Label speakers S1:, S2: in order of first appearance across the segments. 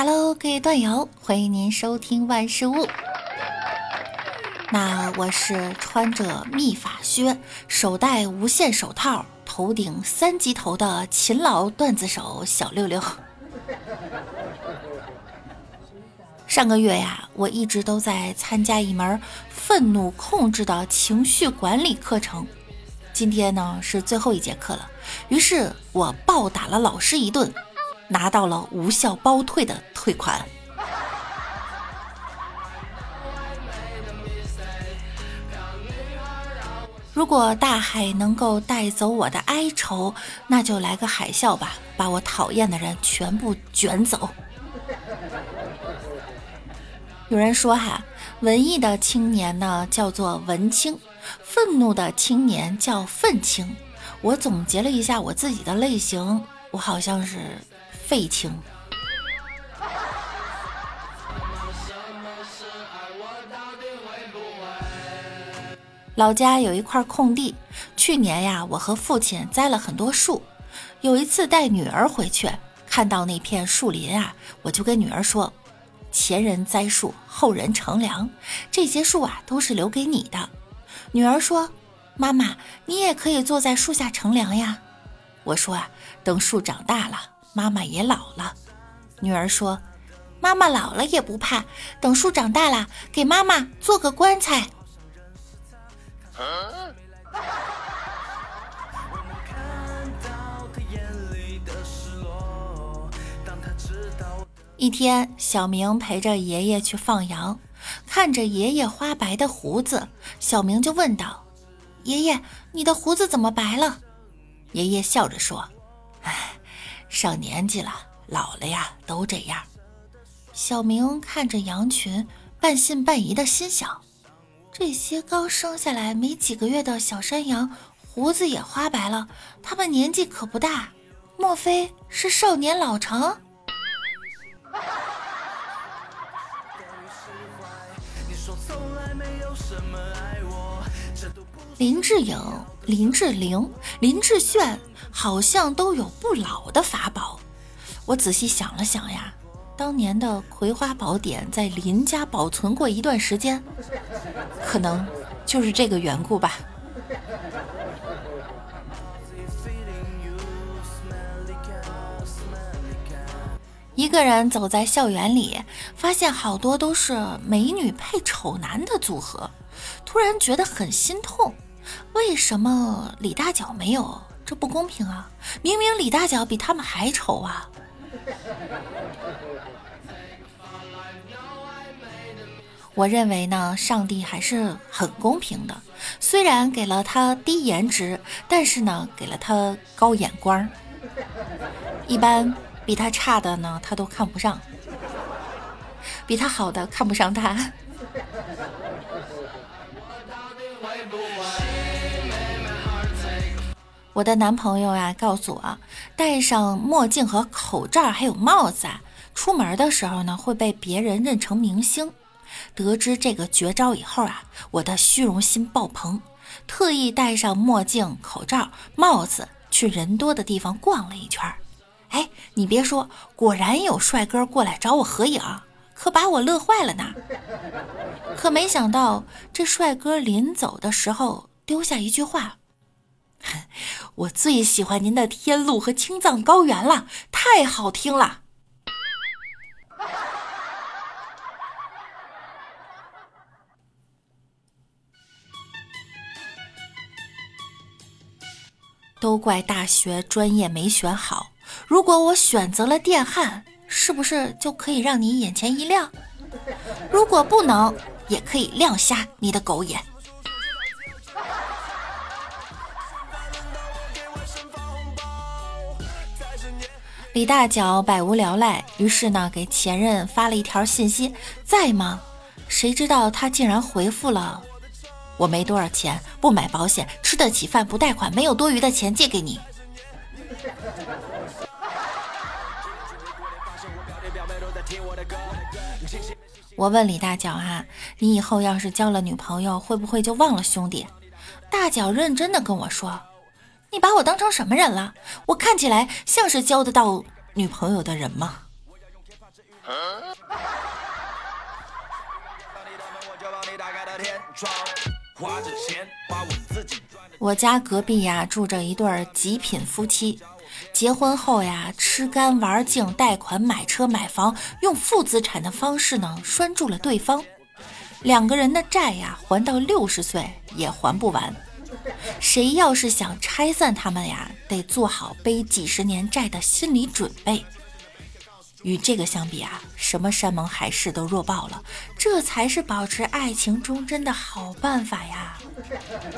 S1: Hello，各位段友，欢迎您收听万事屋。那我是穿着秘法靴，手戴无线手套，头顶三级头的勤劳段子手小六六。上个月呀，我一直都在参加一门愤怒控制的情绪管理课程。今天呢是最后一节课了，于是我暴打了老师一顿，拿到了无效包退的退款。如果大海能够带走我的哀愁，那就来个海啸吧，把我讨厌的人全部卷走。有人说哈，文艺的青年呢叫做文青，愤怒的青年叫愤青。我总结了一下我自己的类型，我好像是废青。老家有一块空地，去年呀，我和父亲栽了很多树。有一次带女儿回去，看到那片树林啊，我就跟女儿说。前人栽树，后人乘凉，这些树啊都是留给你的。女儿说：“妈妈，你也可以坐在树下乘凉呀。”我说：“啊，等树长大了，妈妈也老了。”女儿说：“妈妈老了也不怕，等树长大了，给妈妈做个棺材。”一天，小明陪着爷爷去放羊，看着爷爷花白的胡子，小明就问道：“爷爷，你的胡子怎么白了？”爷爷笑着说：“哎，上年纪了，老了呀，都这样。”小明看着羊群，半信半疑的心想：“这些刚生下来没几个月的小山羊，胡子也花白了，他们年纪可不大，莫非是少年老成？”林志颖、林志玲、林志炫好像都有不老的法宝。我仔细想了想呀，当年的《葵花宝典》在林家保存过一段时间，可能就是这个缘故吧。一个人走在校园里，发现好多都是美女配丑男的组合，突然觉得很心痛。为什么李大脚没有？这不公平啊！明明李大脚比他们还丑啊！我认为呢，上帝还是很公平的，虽然给了他低颜值，但是呢，给了他高眼光。一般比他差的呢，他都看不上；比他好的看不上他。我的男朋友呀，告诉我，戴上墨镜和口罩还有帽子啊，出门的时候呢，会被别人认成明星。得知这个绝招以后啊，我的虚荣心爆棚，特意戴上墨镜、口罩、帽子去人多的地方逛了一圈。哎，你别说，果然有帅哥过来找我合影，可把我乐坏了呢。可没想到，这帅哥临走的时候丢下一句话。我最喜欢您的《天路》和《青藏高原》了，太好听了。都怪大学专业没选好，如果我选择了电焊，是不是就可以让你眼前一亮？如果不能，也可以亮瞎你的狗眼。李大脚百无聊赖，于是呢给前任发了一条信息：“在吗？”谁知道他竟然回复了：“我没多少钱，不买保险，吃得起饭不贷款，没有多余的钱借给你。”我问李大脚哈：“你以后要是交了女朋友，会不会就忘了兄弟？”大脚认真的跟我说。你把我当成什么人了？我看起来像是交得到女朋友的人吗？我家隔壁呀住着一对极品夫妻，结婚后呀吃干玩净，贷款买车买房，用负资产的方式呢拴住了对方，两个人的债呀还到六十岁也还不完。谁要是想拆散他们呀，得做好背几十年债的心理准备。与这个相比啊，什么山盟海誓都弱爆了，这才是保持爱情忠贞的好办法呀！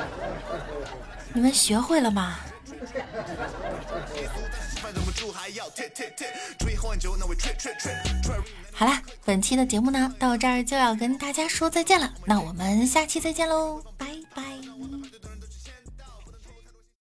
S1: 你们学会了吗？好啦，本期的节目呢，到这儿就要跟大家说再见了，那我们下期再见喽，拜。